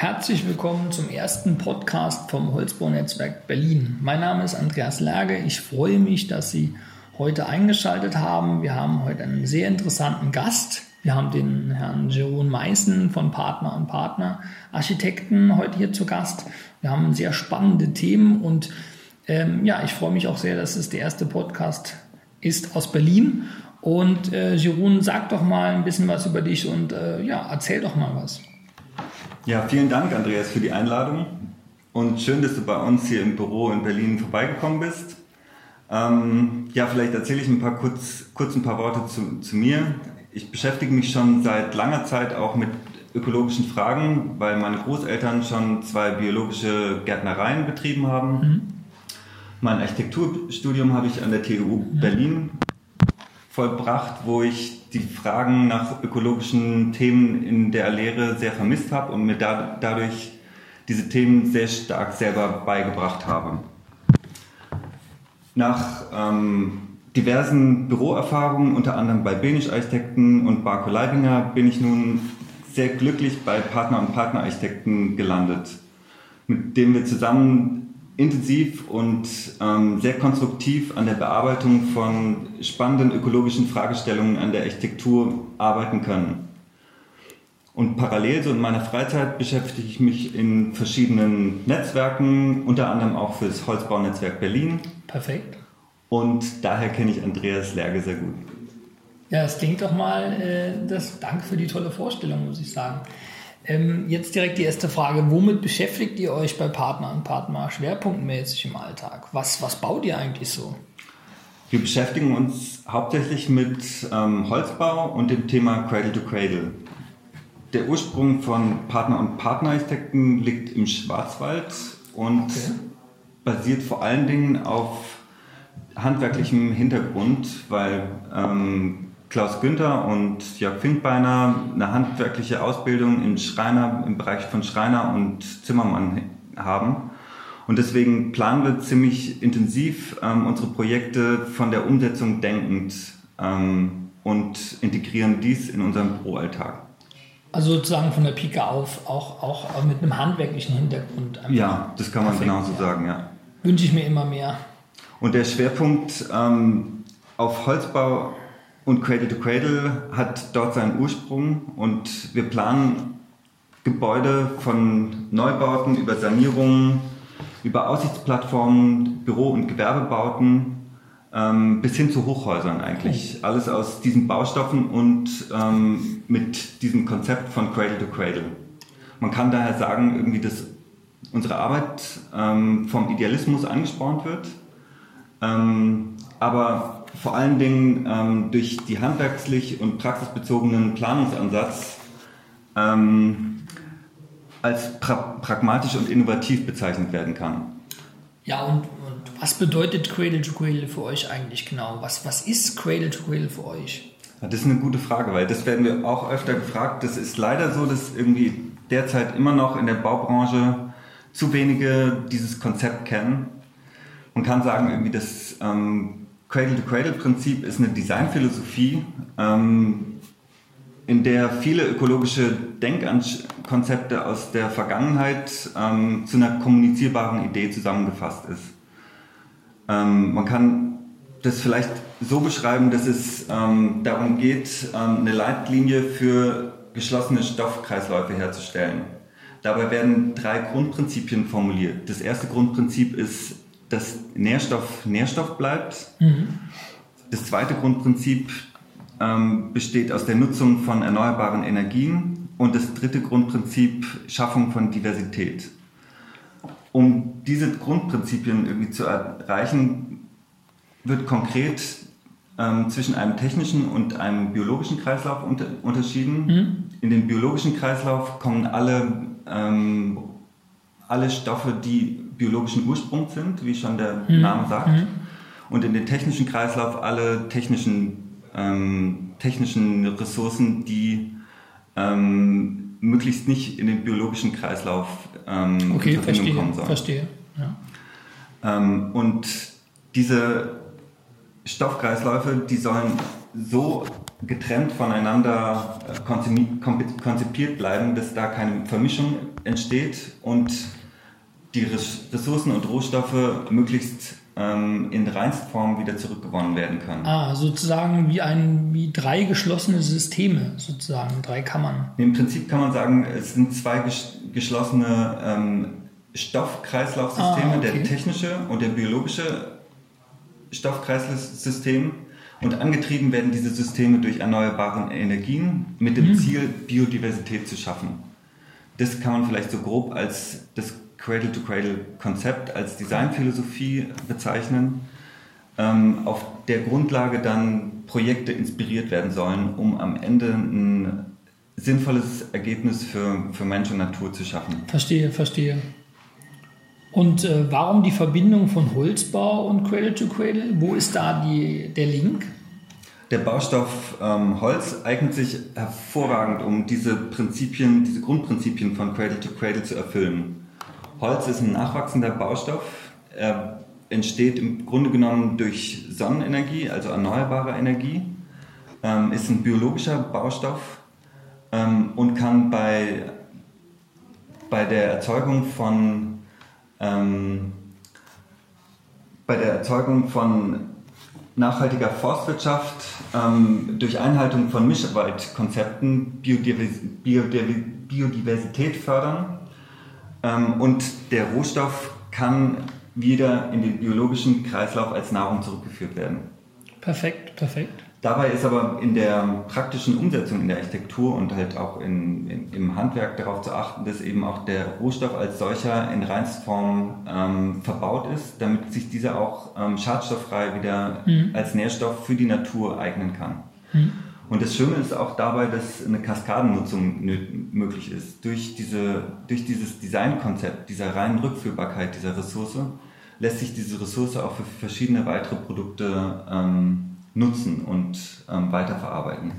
Herzlich willkommen zum ersten Podcast vom Holzbaunetzwerk Berlin. Mein Name ist Andreas Lerge. Ich freue mich, dass Sie heute eingeschaltet haben. Wir haben heute einen sehr interessanten Gast. Wir haben den Herrn Jeroen Meißen von Partner und Partner Architekten heute hier zu Gast. Wir haben sehr spannende Themen und ähm, ja, ich freue mich auch sehr, dass es der erste Podcast ist aus Berlin. Und äh, Jeroen, sag doch mal ein bisschen was über dich und äh, ja, erzähl doch mal was. Ja, vielen Dank, Andreas, für die Einladung. Und schön, dass du bei uns hier im Büro in Berlin vorbeigekommen bist. Ähm, ja, vielleicht erzähle ich ein paar kurz, kurz ein paar Worte zu, zu mir. Ich beschäftige mich schon seit langer Zeit auch mit ökologischen Fragen, weil meine Großeltern schon zwei biologische Gärtnereien betrieben haben. Mhm. Mein Architekturstudium habe ich an der TU Berlin vollbracht, wo ich die Fragen nach ökologischen Themen in der Lehre sehr vermisst habe und mir da, dadurch diese Themen sehr stark selber beigebracht habe. Nach ähm, diversen Büroerfahrungen, unter anderem bei Benisch Architekten und Barco Leibinger, bin ich nun sehr glücklich bei Partner und Partnerarchitekten gelandet, mit dem wir zusammen intensiv und ähm, sehr konstruktiv an der Bearbeitung von spannenden ökologischen Fragestellungen an der Architektur arbeiten können. Und parallel so in meiner Freizeit beschäftige ich mich in verschiedenen Netzwerken, unter anderem auch für das Holzbaunetzwerk Berlin. Perfekt. Und daher kenne ich Andreas Lerge sehr gut. Ja, es klingt doch mal, äh, das, danke für die tolle Vorstellung, muss ich sagen. Ähm, jetzt direkt die erste Frage. Womit beschäftigt ihr euch bei Partner und Partner schwerpunktmäßig im Alltag? Was, was baut ihr eigentlich so? Wir beschäftigen uns hauptsächlich mit ähm, Holzbau und dem Thema Cradle to Cradle. Der Ursprung von Partner und Partnerarchitekten liegt im Schwarzwald und okay. basiert vor allen Dingen auf handwerklichem Hintergrund, weil ähm, Klaus Günther und Jörg Finkbeiner eine handwerkliche Ausbildung in Schreiner, im Bereich von Schreiner und Zimmermann haben. Und deswegen planen wir ziemlich intensiv ähm, unsere Projekte von der Umsetzung denkend ähm, und integrieren dies in unseren Büroalltag. Also sozusagen von der Pike auf, auch, auch mit einem handwerklichen Hintergrund. Ja, das kann man Perfekt, genauso ja. sagen, ja. Wünsche ich mir immer mehr. Und der Schwerpunkt ähm, auf Holzbau und Cradle to Cradle hat dort seinen Ursprung und wir planen Gebäude von Neubauten über Sanierungen, über Aussichtsplattformen, Büro- und Gewerbebauten ähm, bis hin zu Hochhäusern eigentlich. Okay. Alles aus diesen Baustoffen und ähm, mit diesem Konzept von Cradle to Cradle. Man kann daher sagen, irgendwie, dass unsere Arbeit ähm, vom Idealismus angespornt wird, ähm, aber vor allen Dingen ähm, durch die handwerkslich und praxisbezogenen Planungsansatz ähm, als pra pragmatisch und innovativ bezeichnet werden kann. Ja, und, und was bedeutet Cradle to Cradle für euch eigentlich genau? Was, was ist Cradle to Cradle für euch? Ja, das ist eine gute Frage, weil das werden wir auch öfter gefragt. Das ist leider so, dass irgendwie derzeit immer noch in der Baubranche zu wenige dieses Konzept kennen. Man kann sagen, irgendwie, dass ähm, Cradle-to-Cradle-Prinzip ist eine Designphilosophie, ähm, in der viele ökologische Denkkonzepte aus der Vergangenheit ähm, zu einer kommunizierbaren Idee zusammengefasst ist. Ähm, man kann das vielleicht so beschreiben, dass es darum geht, eine Leitlinie für geschlossene Stoffkreisläufe herzustellen. Dabei werden drei Grundprinzipien formuliert. Das erste Grundprinzip ist dass Nährstoff Nährstoff bleibt. Mhm. Das zweite Grundprinzip ähm, besteht aus der Nutzung von erneuerbaren Energien und das dritte Grundprinzip Schaffung von Diversität. Um diese Grundprinzipien irgendwie zu erreichen, wird konkret ähm, zwischen einem technischen und einem biologischen Kreislauf unter, unterschieden. Mhm. In den biologischen Kreislauf kommen alle, ähm, alle Stoffe, die biologischen Ursprungs sind, wie schon der mhm. Name sagt. Mhm. Und in den technischen Kreislauf alle technischen, ähm, technischen Ressourcen, die ähm, möglichst nicht in den biologischen Kreislauf ähm, okay, in Verbindung verstehe, kommen sollen. Verstehe. Ja. Ähm, und diese Stoffkreisläufe, die sollen so getrennt voneinander äh, konzipiert bleiben, dass da keine Vermischung entsteht und die Ressourcen und Rohstoffe möglichst ähm, in Reinstform wieder zurückgewonnen werden können. Ah, sozusagen wie ein wie drei geschlossene Systeme, sozusagen drei Kammern. Im Prinzip kann man sagen, es sind zwei geschlossene ähm, Stoffkreislaufsysteme, ah, okay. der technische und der biologische Stoffkreislaufsystem. Und angetrieben werden diese Systeme durch erneuerbare Energien mit dem mhm. Ziel, Biodiversität zu schaffen. Das kann man vielleicht so grob als das Cradle-to-Cradle-Konzept, als Designphilosophie bezeichnen, ähm, auf der Grundlage dann Projekte inspiriert werden sollen, um am Ende ein sinnvolles Ergebnis für, für Mensch und Natur zu schaffen. Verstehe, verstehe. Und äh, warum die Verbindung von Holzbau und Cradle to Cradle? Wo ist da die, der Link? Der Baustoff ähm, Holz eignet sich hervorragend, um diese Prinzipien, diese Grundprinzipien von Cradle to Cradle zu erfüllen. Holz ist ein nachwachsender Baustoff. Er entsteht im Grunde genommen durch Sonnenenergie, also erneuerbare Energie, ähm, ist ein biologischer Baustoff ähm, und kann bei, bei der Erzeugung von ähm, bei der Erzeugung von nachhaltiger Forstwirtschaft ähm, durch Einhaltung von Mischwaldkonzepten Biodivers Biodiversität fördern und der Rohstoff kann wieder in den biologischen Kreislauf als Nahrung zurückgeführt werden. Perfekt, perfekt. Dabei ist aber in der praktischen Umsetzung in der Architektur und halt auch in, in, im Handwerk darauf zu achten, dass eben auch der Rohstoff als solcher in Reinstform ähm, verbaut ist, damit sich dieser auch ähm, schadstofffrei wieder mhm. als Nährstoff für die Natur eignen kann. Mhm. Und das Schöne ist auch dabei, dass eine Kaskadennutzung möglich ist. Durch, diese, durch dieses Designkonzept, dieser reinen Rückführbarkeit dieser Ressource, lässt sich diese Ressource auch für verschiedene weitere Produkte ähm, nutzen und ähm, weiterverarbeiten.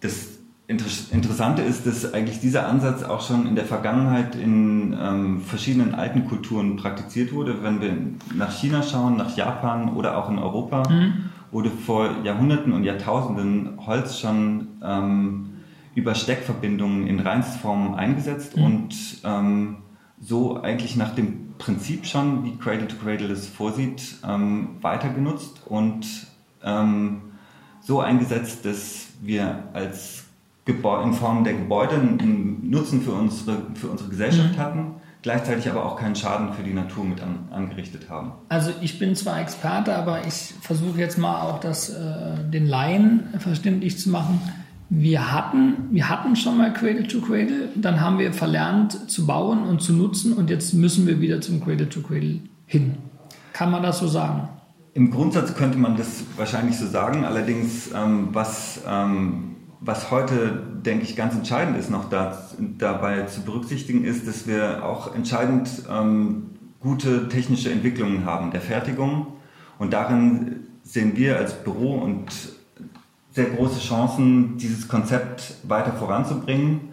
Das Interessante ist, dass eigentlich dieser Ansatz auch schon in der Vergangenheit in ähm, verschiedenen alten Kulturen praktiziert wurde. Wenn wir nach China schauen, nach Japan oder auch in Europa, mhm. Wurde vor Jahrhunderten und Jahrtausenden Holz schon ähm, über Steckverbindungen in Reinstform eingesetzt mhm. und ähm, so eigentlich nach dem Prinzip schon, wie Cradle to Cradle es vorsieht, ähm, weiter genutzt und ähm, so eingesetzt, dass wir als Gebäu in Form der Gebäude einen Nutzen für unsere, für unsere Gesellschaft mhm. hatten, gleichzeitig aber auch keinen Schaden für die Natur mit an, angerichtet haben. Also ich bin zwar Experte, aber ich versuche jetzt mal auch das äh, den Laien verständlich zu machen wir hatten, wir hatten schon mal Cradle to Cradle, dann haben wir verlernt zu bauen und zu nutzen und jetzt müssen wir wieder zum Cradle to Cradle hin. Kann man das so sagen? Im Grundsatz könnte man das wahrscheinlich so sagen. Allerdings, ähm, was, ähm, was heute, denke ich, ganz entscheidend ist, noch da, dabei zu berücksichtigen, ist, dass wir auch entscheidend ähm, gute technische Entwicklungen haben der Fertigung. Und darin sehen wir als Büro und sehr große Chancen, dieses Konzept weiter voranzubringen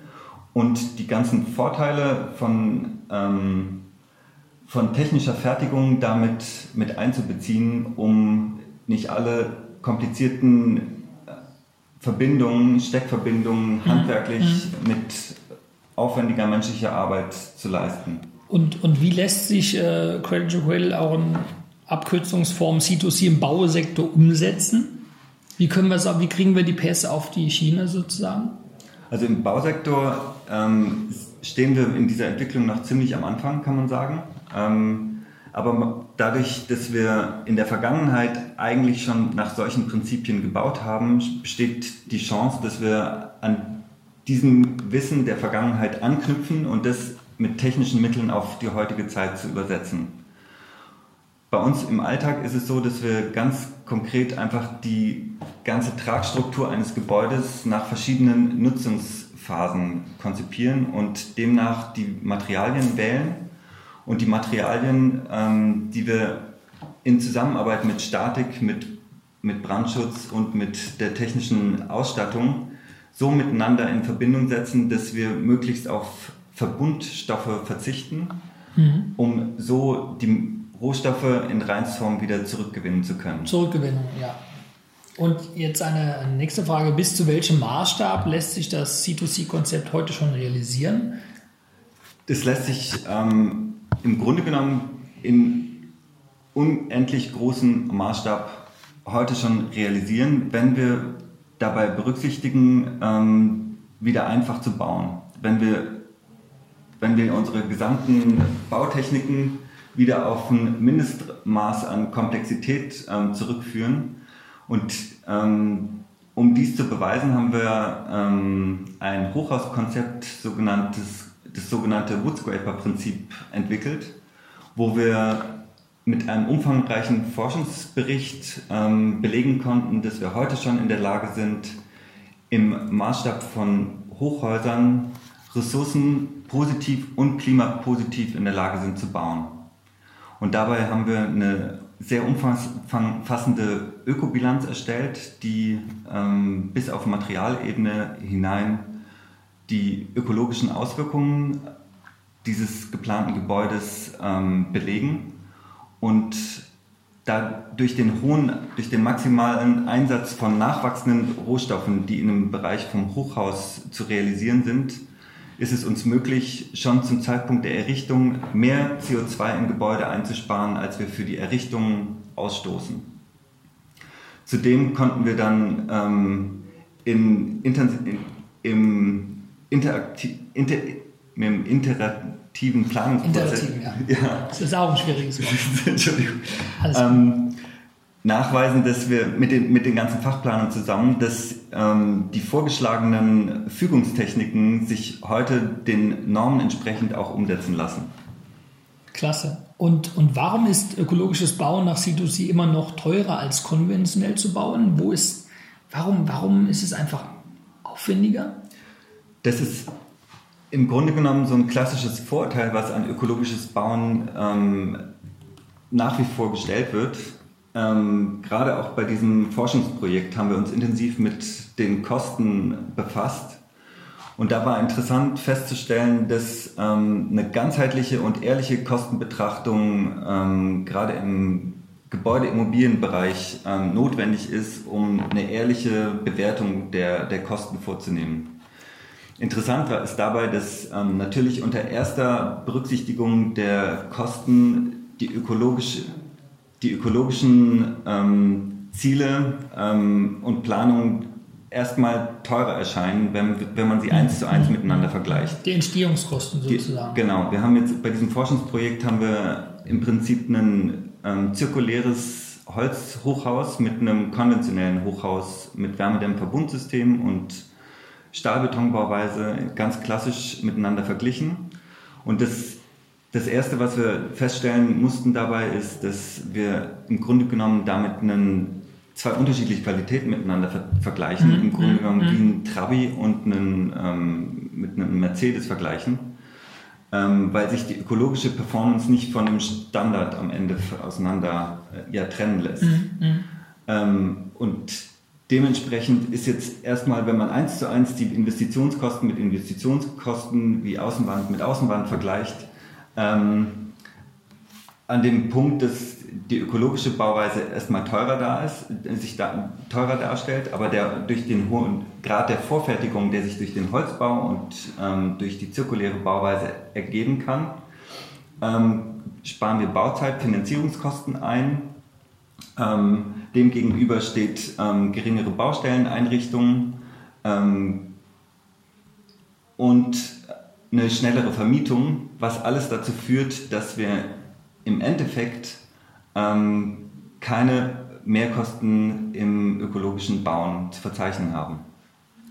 und die ganzen Vorteile von, ähm, von technischer Fertigung damit mit einzubeziehen, um nicht alle komplizierten Verbindungen, Steckverbindungen mhm. handwerklich mhm. mit aufwendiger menschlicher Arbeit zu leisten. Und, und wie lässt sich äh, Cradle to Cradle auch in Abkürzungsform C2C im Bausektor umsetzen? Wie, können wir, wie kriegen wir die Pässe auf die Schiene sozusagen? Also im Bausektor ähm, stehen wir in dieser Entwicklung noch ziemlich am Anfang, kann man sagen. Ähm, aber dadurch, dass wir in der Vergangenheit eigentlich schon nach solchen Prinzipien gebaut haben, besteht die Chance, dass wir an diesem Wissen der Vergangenheit anknüpfen und das mit technischen Mitteln auf die heutige Zeit zu übersetzen. Bei uns im Alltag ist es so, dass wir ganz konkret einfach die ganze Tragstruktur eines Gebäudes nach verschiedenen Nutzungsphasen konzipieren und demnach die Materialien wählen und die Materialien, ähm, die wir in Zusammenarbeit mit Statik, mit, mit Brandschutz und mit der technischen Ausstattung so miteinander in Verbindung setzen, dass wir möglichst auf Verbundstoffe verzichten, mhm. um so die Rohstoffe in Reinform wieder zurückgewinnen zu können. Zurückgewinnung, ja. Und jetzt eine nächste Frage. Bis zu welchem Maßstab lässt sich das C2C-Konzept heute schon realisieren? Das lässt sich ähm, im Grunde genommen in unendlich großem Maßstab heute schon realisieren, wenn wir dabei berücksichtigen, ähm, wieder einfach zu bauen. Wenn wir, wenn wir unsere gesamten Bautechniken wieder auf ein Mindestmaß an Komplexität ähm, zurückführen. Und ähm, um dies zu beweisen, haben wir ähm, ein Hochhauskonzept, sogenanntes, das sogenannte Woodscraper-Prinzip entwickelt, wo wir mit einem umfangreichen Forschungsbericht ähm, belegen konnten, dass wir heute schon in der Lage sind, im Maßstab von Hochhäusern Ressourcen positiv und klimapositiv in der Lage sind zu bauen. Und dabei haben wir eine sehr umfassende Ökobilanz erstellt, die ähm, bis auf Materialebene hinein die ökologischen Auswirkungen dieses geplanten Gebäudes ähm, belegen und da durch den hohen, durch den maximalen Einsatz von nachwachsenden Rohstoffen, die in einem Bereich vom Hochhaus zu realisieren sind, ist es uns möglich, schon zum Zeitpunkt der Errichtung mehr CO2 im Gebäude einzusparen, als wir für die Errichtung ausstoßen. Zudem konnten wir dann ähm, in, in, im, interaktiv, inter, im interaktiven Planungsprozess. Interaktiv, ja. ja. Das ist auch ein schwieriges Wort. Entschuldigung. Ähm, nachweisen, dass wir mit den, mit den ganzen Fachplanern zusammen, dass ähm, die vorgeschlagenen Fügungstechniken sich heute den Normen entsprechend auch umsetzen lassen. Klasse. Und, und warum ist ökologisches Bauen nach C2C immer noch teurer als konventionell zu bauen? Wo ist, warum, warum ist es einfach aufwendiger? Das ist im Grunde genommen so ein klassisches Vorurteil, was an ökologisches Bauen ähm, nach wie vor gestellt wird. Ähm, gerade auch bei diesem Forschungsprojekt haben wir uns intensiv mit den Kosten befasst. Und da war interessant festzustellen, dass ähm, eine ganzheitliche und ehrliche Kostenbetrachtung ähm, gerade im Gebäudeimmobilienbereich ähm, notwendig ist, um eine ehrliche Bewertung der, der Kosten vorzunehmen. Interessant ist dabei, dass ähm, natürlich unter erster Berücksichtigung der Kosten die ökologische die ökologischen ähm, Ziele ähm, und Planungen erstmal teurer erscheinen, wenn, wenn man sie eins zu eins miteinander vergleicht. Die Entstehungskosten sozusagen. Die, genau, wir haben jetzt bei diesem Forschungsprojekt haben wir im Prinzip ein ähm, zirkuläres Holzhochhaus mit einem konventionellen Hochhaus mit Wärmedämmverbundsystem und Stahlbetonbauweise ganz klassisch miteinander verglichen. Und das das Erste, was wir feststellen mussten dabei, ist, dass wir im Grunde genommen damit einen, zwei unterschiedliche Qualitäten miteinander ver vergleichen. Mhm. Im Grunde genommen mhm. wie ein Trabi und einen, ähm, mit einem Mercedes vergleichen, ähm, weil sich die ökologische Performance nicht von dem Standard am Ende auseinander äh, ja, trennen lässt. Mhm. mhm. Ähm, und Dementsprechend ist jetzt erstmal, wenn man eins zu eins die Investitionskosten mit Investitionskosten wie Außenwand mit Außenwand vergleicht, ähm, an dem Punkt, dass die ökologische Bauweise erstmal teurer da ist, sich da teurer darstellt, aber der durch den hohen Grad der Vorfertigung, der sich durch den Holzbau und ähm, durch die zirkuläre Bauweise ergeben kann, ähm, sparen wir Bauzeit, Finanzierungskosten ein. Ähm, demgegenüber steht ähm, geringere Baustelleneinrichtungen ähm, und eine schnellere Vermietung, was alles dazu führt, dass wir im Endeffekt ähm, keine Mehrkosten im ökologischen Bauen zu verzeichnen haben.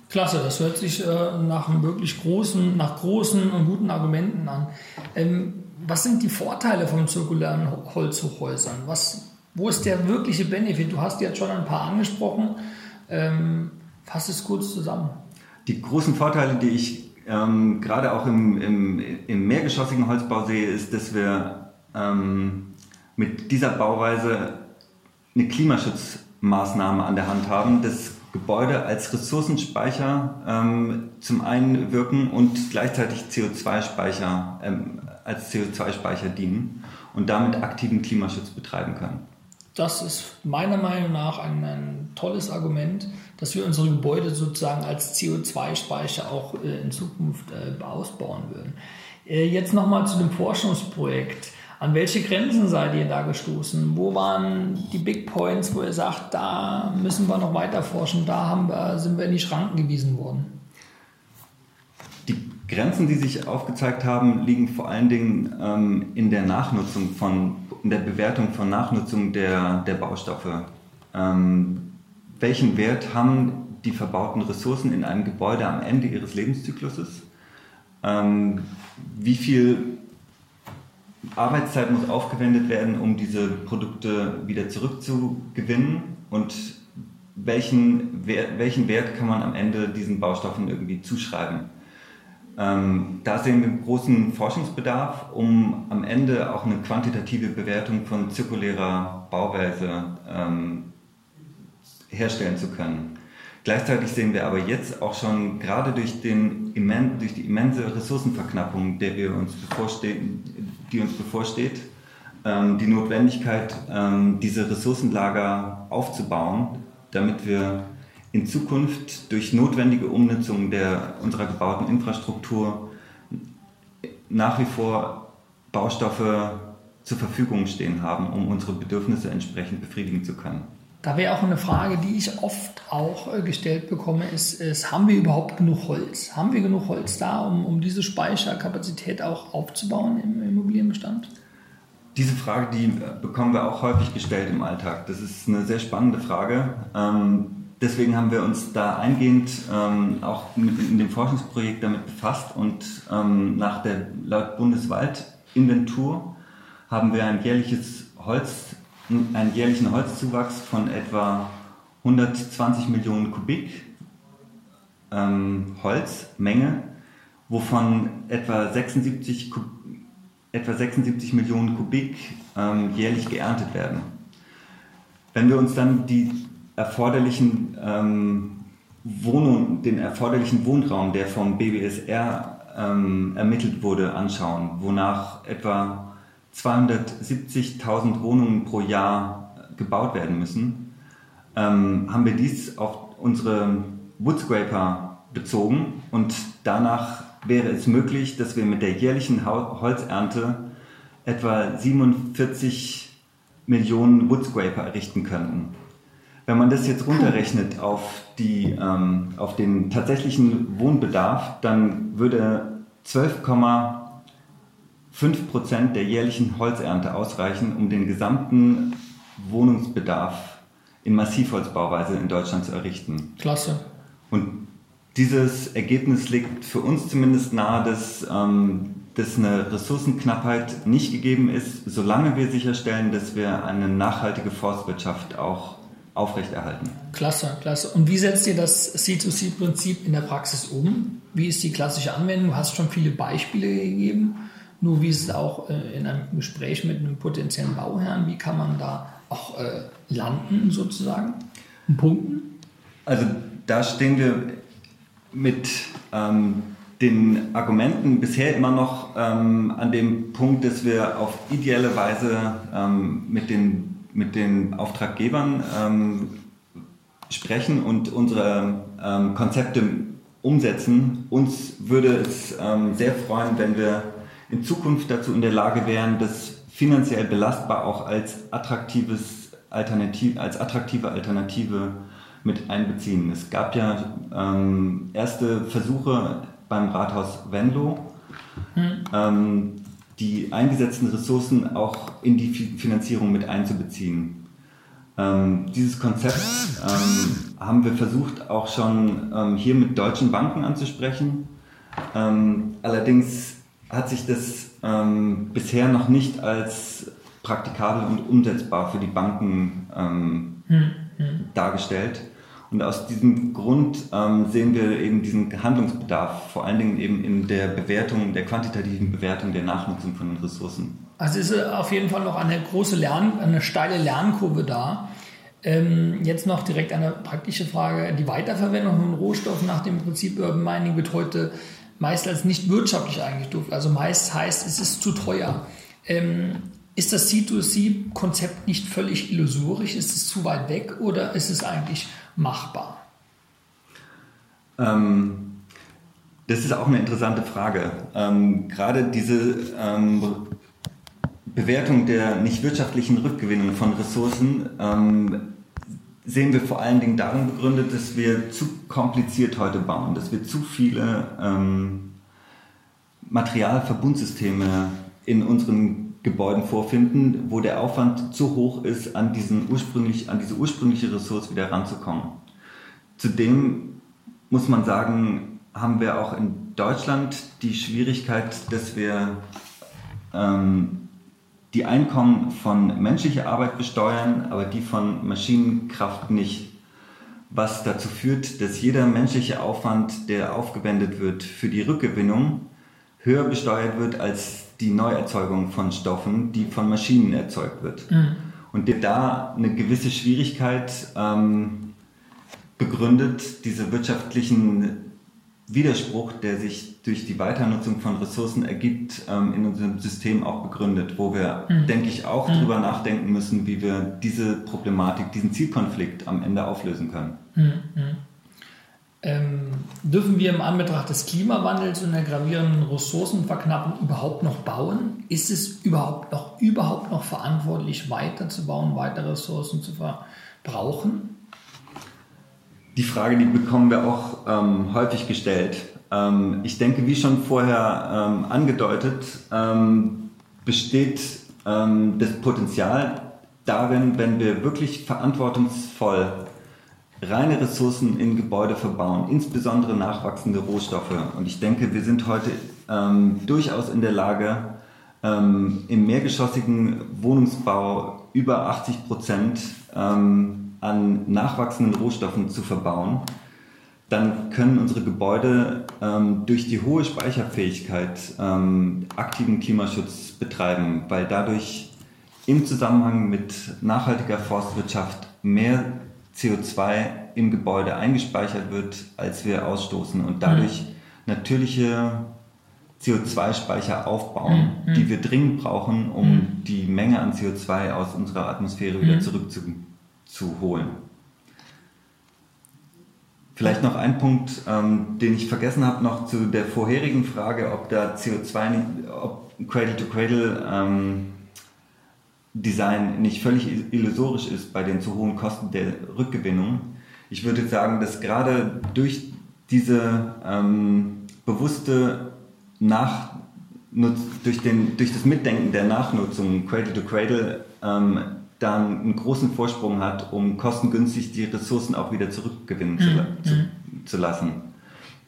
Klasse, das hört sich äh, nach einem wirklich großen, nach großen und guten Argumenten an. Ähm, was sind die Vorteile von zirkulären Holzhochhäusern? Was, wo ist der wirkliche Benefit? Du hast jetzt schon ein paar angesprochen. Ähm, fass es kurz zusammen. Die großen Vorteile, die ich ähm, gerade auch im, im, im, mehrgeschossigen Holzbau sehe, ist, dass wir ähm, mit dieser Bauweise eine Klimaschutzmaßnahme an der Hand haben, das Gebäude als Ressourcenspeicher ähm, zum einen wirken und gleichzeitig CO2-Speicher ähm, als CO2-Speicher dienen und damit aktiven Klimaschutz betreiben können. Das ist meiner Meinung nach ein, ein tolles Argument, dass wir unsere Gebäude sozusagen als CO2-Speicher auch äh, in Zukunft äh, ausbauen würden. Äh, jetzt nochmal zu dem Forschungsprojekt. An welche Grenzen seid ihr da gestoßen? Wo waren die Big Points, wo ihr sagt, da müssen wir noch weiter forschen, da haben wir, sind wir in die Schranken gewiesen worden? Grenzen, die sich aufgezeigt haben, liegen vor allen Dingen ähm, in der Nachnutzung von, in der Bewertung von Nachnutzung der, der Baustoffe. Ähm, welchen Wert haben die verbauten Ressourcen in einem Gebäude am Ende ihres Lebenszykluses? Ähm, wie viel Arbeitszeit muss aufgewendet werden, um diese Produkte wieder zurückzugewinnen und welchen, welchen Wert kann man am Ende diesen Baustoffen irgendwie zuschreiben. Ähm, da sehen wir großen Forschungsbedarf, um am Ende auch eine quantitative Bewertung von zirkulärer Bauweise ähm, herstellen zu können. Gleichzeitig sehen wir aber jetzt auch schon gerade durch, den, durch die immense Ressourcenverknappung, der wir uns die uns bevorsteht, ähm, die Notwendigkeit, ähm, diese Ressourcenlager aufzubauen, damit wir in Zukunft durch notwendige Umnutzung der, unserer gebauten Infrastruktur nach wie vor Baustoffe zur Verfügung stehen haben, um unsere Bedürfnisse entsprechend befriedigen zu können. Da wäre auch eine Frage, die ich oft auch äh, gestellt bekomme, ist, ist, haben wir überhaupt genug Holz? Haben wir genug Holz da, um, um diese Speicherkapazität auch aufzubauen im Immobilienbestand? Diese Frage, die bekommen wir auch häufig gestellt im Alltag. Das ist eine sehr spannende Frage. Ähm, deswegen haben wir uns da eingehend ähm, auch mit, in dem Forschungsprojekt damit befasst und ähm, nach der laut Bundeswaldinventur haben wir ein jährliches Holz einen jährlichen Holzzuwachs von etwa 120 Millionen Kubik ähm, Holzmenge, wovon etwa 76, etwa 76 Millionen Kubik ähm, jährlich geerntet werden. Wenn wir uns dann die erforderlichen ähm, Wohnung, den erforderlichen Wohnraum, der vom BBSR ähm, ermittelt wurde, anschauen, wonach etwa 270.000 Wohnungen pro Jahr gebaut werden müssen, ähm, haben wir dies auf unsere Woodscraper bezogen und danach wäre es möglich, dass wir mit der jährlichen Holzernte etwa 47 Millionen Woodscraper errichten könnten. Wenn man das jetzt runterrechnet auf, die, ähm, auf den tatsächlichen Wohnbedarf, dann würde 12, 5% der jährlichen Holzernte ausreichen, um den gesamten Wohnungsbedarf in Massivholzbauweise in Deutschland zu errichten. Klasse. Und dieses Ergebnis legt für uns zumindest nahe, dass, ähm, dass eine Ressourcenknappheit nicht gegeben ist, solange wir sicherstellen, dass wir eine nachhaltige Forstwirtschaft auch aufrechterhalten. Klasse, klasse. Und wie setzt ihr das C2C-Prinzip in der Praxis um? Wie ist die klassische Anwendung? Du hast schon viele Beispiele gegeben. Nur wie ist es auch äh, in einem Gespräch mit einem potenziellen Bauherrn, wie kann man da auch äh, landen sozusagen, punkten? Also da stehen wir mit ähm, den Argumenten bisher immer noch ähm, an dem Punkt, dass wir auf ideelle Weise ähm, mit, den, mit den Auftraggebern ähm, sprechen und unsere ähm, Konzepte umsetzen. Uns würde es ähm, sehr freuen, wenn wir in Zukunft dazu in der Lage wären, das finanziell belastbar auch als attraktives Alternativ, als attraktive Alternative mit einbeziehen. Es gab ja ähm, erste Versuche beim Rathaus Venlo, hm. Die eingesetzten Ressourcen auch in die Finanzierung mit einzubeziehen. Ähm, dieses Konzept ähm, haben wir versucht auch schon ähm, hier mit deutschen Banken anzusprechen. Ähm, allerdings hat sich das ähm, bisher noch nicht als praktikabel und umsetzbar für die Banken ähm, hm, hm. dargestellt. Und aus diesem Grund ähm, sehen wir eben diesen Handlungsbedarf, vor allen Dingen eben in der Bewertung, der quantitativen Bewertung der Nachnutzung von den Ressourcen. Also ist auf jeden Fall noch eine große Lern-, eine steile Lernkurve da. Ähm, jetzt noch direkt eine praktische Frage. Die Weiterverwendung von Rohstoffen nach dem Prinzip Urban Mining wird heute meist als nicht wirtschaftlich eingestuft. Also meist heißt, es ist zu teuer. Ähm, Ist das C2C-Konzept nicht völlig illusorisch? Ist es zu weit weg oder ist es eigentlich machbar? Ähm, das ist auch eine interessante Frage. Ähm, gerade diese ähm, Bewertung der nicht wirtschaftlichen Rückgewinnung von Ressourcen ähm, sehen wir vor allen Dingen darin begründet, dass wir zu kompliziert heute bauen, dass wir zu viele ähm, Materialverbundsysteme in unseren Gebäuden vorfinden, wo der Aufwand zu hoch ist, an, diesen ursprünglich, an diese ursprüngliche Ressource wieder ranzukommen. Zudem muss man sagen, haben wir auch in Deutschland die Schwierigkeit, dass wir ähm, die Einkommen von menschlicher Arbeit besteuern, aber die von Maschinenkraft nicht. Was dazu führt, dass jeder menschliche Aufwand, der aufgewendet wird für die Rückgewinnung, höher besteuert wird als die Neuerzeugung von Stoffen, die von Maschinen erzeugt wird. Mhm. Und da eine gewisse Schwierigkeit ähm, begründet, diese wirtschaftlichen Widerspruch, der sich durch die Weiternutzung von Ressourcen ergibt, ähm, in unserem System auch begründet, wo wir, mhm. denke ich, auch mhm. darüber nachdenken müssen, wie wir diese Problematik, diesen Zielkonflikt am Ende auflösen können. Mhm. Ähm, dürfen wir im Anbetracht des Klimawandels und der gravierenden Ressourcenverknappung überhaupt noch bauen? Ist es überhaupt noch, überhaupt noch verantwortlich, weiter zu bauen, weitere Ressourcen zu verbrauchen? Die Frage, die bekommen wir auch ähm, häufig gestellt. Ähm, ich denke, wie schon vorher ähm, angedeutet, ähm, besteht ähm, das Potenzial darin, wenn wir wirklich verantwortungsvoll reine Ressourcen in Gebäude verbauen, insbesondere nachwachsende Rohstoffe. Und ich denke, wir sind heute ähm, durchaus in der Lage, im mehrgeschossigen Wohnungsbau über 80 Prozent an nachwachsenden Rohstoffen zu verbauen, dann können unsere Gebäude ähm, durch die hohe Speicherfähigkeit ähm, aktiven Klimaschutz betreiben, weil dadurch im Zusammenhang mit nachhaltiger Forstwirtschaft mehr CO2 im Gebäude eingespeichert wird, als wir ausstoßen und dadurch mhm. natürliche CO2-Speicher aufbauen, mhm. die wir dringend brauchen, um mhm. die Menge an CO2 aus unserer Atmosphäre wieder mhm. zurückzubringen zu holen. Vielleicht noch ein Punkt, ähm, den ich vergessen habe, noch zu der vorherigen Frage, ob da CO2, ob Cradle-to-Cradle ähm, Design nicht völlig illusorisch ist bei den zu hohen Kosten der Rückgewinnung. Ich würde sagen, dass gerade durch diese ähm, bewusste Nachnutz, durch, den, durch das Mitdenken der Nachnutzung Cradle-to-Cradle ähm, dann einen großen Vorsprung hat, um kostengünstig die Ressourcen auch wieder zurückgewinnen mhm. zu, zu, zu, lassen.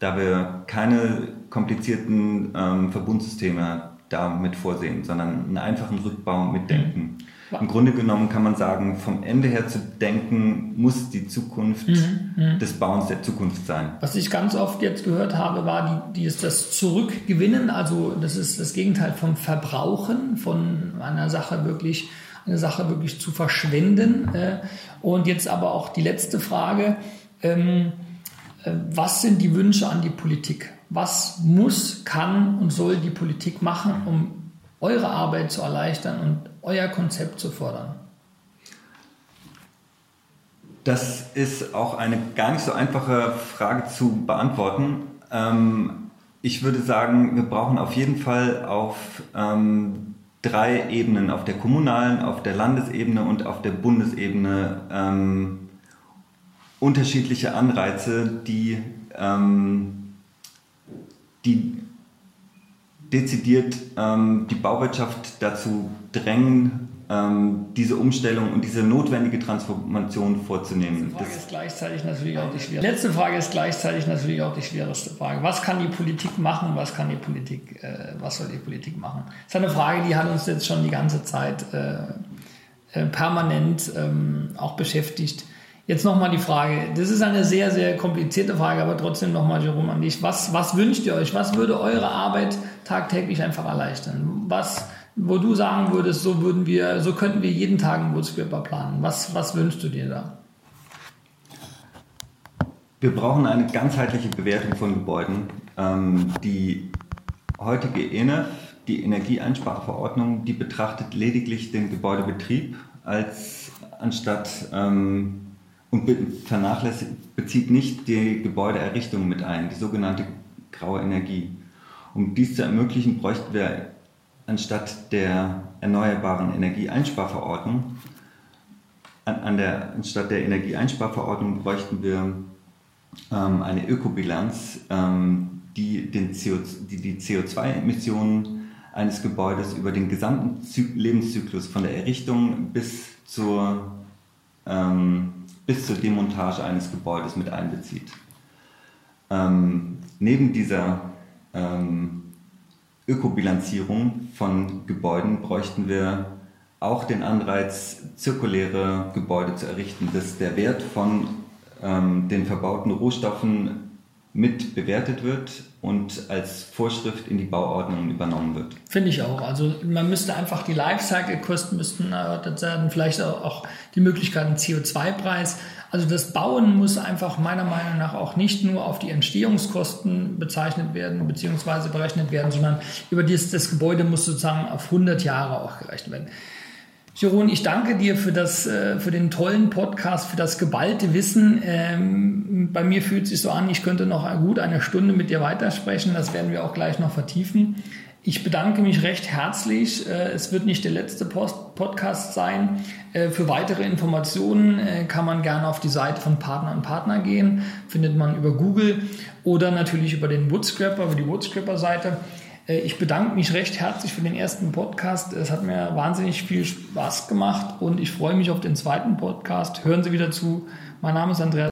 Da wir keine komplizierten ähm, Verbundsysteme damit vorsehen, sondern einen einfachen Rückbau mitdenken. Mhm. Im Grunde genommen kann man sagen, vom Ende her zu denken, muss die Zukunft mhm. mhm. des Bauens der Zukunft sein. Was ich ganz oft jetzt gehört habe, war die, die ist das Zurückgewinnen, also das ist das Gegenteil vom Verbrauchen, von einer Sache wirklich eine Sache wirklich zu verschwenden. Äh, und jetzt aber auch die letzte Frage. Ähm, äh, was sind die Wünsche an die Politik? Was muss, kann und soll die Politik machen, um eure Arbeit zu erleichtern und euer Konzept zu fördern? Das ist auch eine gar nicht so einfache Frage zu beantworten. Ähm, ich würde sagen, wir brauchen auf jeden Fall auf ähm, drei Ebenen, auf der kommunalen, auf der Landesebene und auf der Bundesebene ähm, unterschiedliche Anreize, die, ähm, die dezidiert ähm, die Bauwirtschaft dazu drängen, ähm, diese Umstellung und diese notwendige Transformation vorzunehmen. Letzte Frage ist gleichzeitig natürlich auch die schwierigste. Letzte Frage ist gleichzeitig natürlich auch die schwierigste Frage. Was kann die Politik machen? Was kann die Politik, äh, was soll die Politik machen? Das ist eine Frage, die hat uns jetzt schon die ganze Zeit äh, äh, permanent ähm, auch beschäftigt. Jetzt nochmal die Frage. Das ist eine sehr, sehr komplizierte Frage, aber trotzdem nochmal, Jerome, an dich. Was, was wünscht ihr euch? Was würde eure Arbeit tagtäglich einfach erleichtern? Was, wo du sagen würdest, so würden wir, so könnten wir jeden Tag einen Woodskipper planen. Was, was wünschst du dir da? Wir brauchen eine ganzheitliche Bewertung von Gebäuden. Ähm, die heutige ENF die Energieeinsparverordnung, die betrachtet lediglich den Gebäudebetrieb als anstatt ähm, und vernachlässigt, bezieht nicht die Gebäudeerrichtung mit ein, die sogenannte graue Energie. Um dies zu ermöglichen, bräuchten wir anstatt der erneuerbaren Energieeinsparverordnung, an, an der, anstatt der Energieeinsparverordnung bräuchten wir ähm, eine Ökobilanz, ähm, die, den CO, die, die CO2-Emissionen eines Gebäudes über den gesamten Zy Lebenszyklus von der Errichtung bis zur, ähm, bis zur Demontage eines Gebäudes mit einbezieht. Ähm, neben dieser ähm, Ökobilanzierung von Gebäuden bräuchten wir auch den Anreiz, zirkuläre Gebäude zu errichten, dass der Wert von ähm, den verbauten Rohstoffen mit bewertet wird und als Vorschrift in die Bauordnung übernommen wird. Finde ich auch. Also man müsste einfach die Lifecycle-Kosten müssten erörtert werden, vielleicht auch die Möglichkeiten CO2-Preis. Also das Bauen muss einfach meiner Meinung nach auch nicht nur auf die Entstehungskosten bezeichnet werden bzw. berechnet werden, sondern über dieses, das Gebäude muss sozusagen auf 100 Jahre auch gerechnet werden. Jeroen, ich danke dir für, das, äh, für den tollen Podcast, für das geballte Wissen. Ähm, bei mir fühlt es sich so an, ich könnte noch gut eine Stunde mit dir weitersprechen. Das werden wir auch gleich noch vertiefen. Ich bedanke mich recht herzlich. Äh, es wird nicht der letzte Podcast sein. Äh, für weitere Informationen kann man gerne auf die Seite von Partner und Partner gehen. Findet man über Google oder natürlich über den Woodscraper, über die Woodscraper-Seite. Äh, ich bedanke mich recht herzlich für den ersten Podcast. Es hat mir wahnsinnig viel Spaß gemacht und ich freue mich auf den zweiten Podcast. Hören Sie wieder zu. Mein Name ist Andreas.